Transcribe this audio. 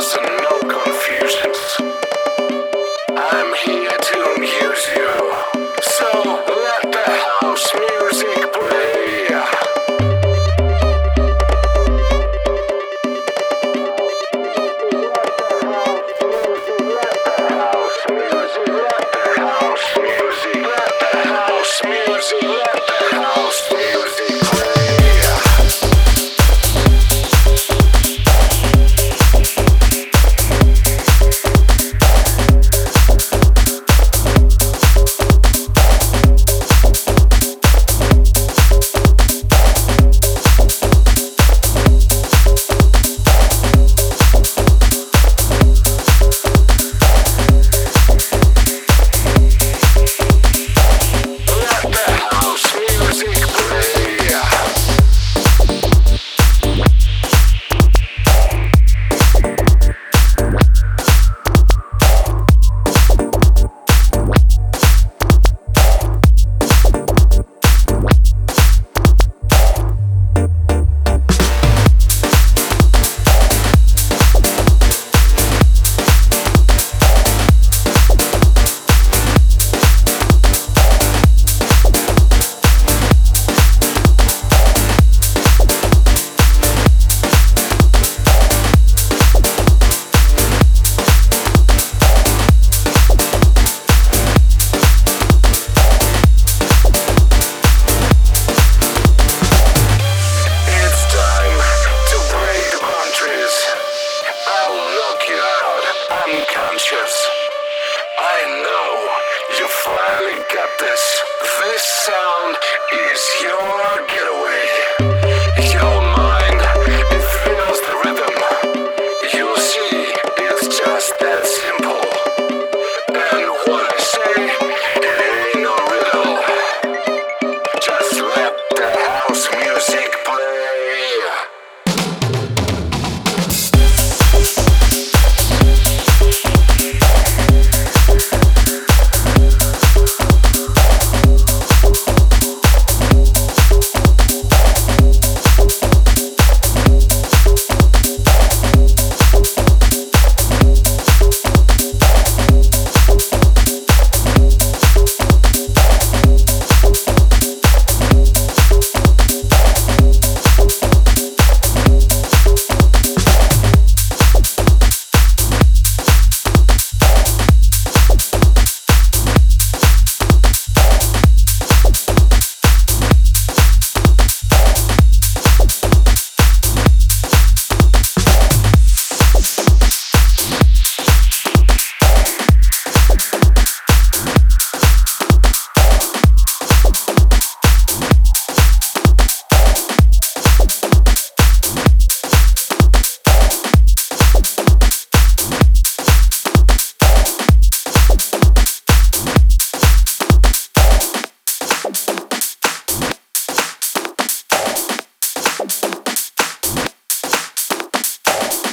listen. unconscious. I know you finally got this. This sound is your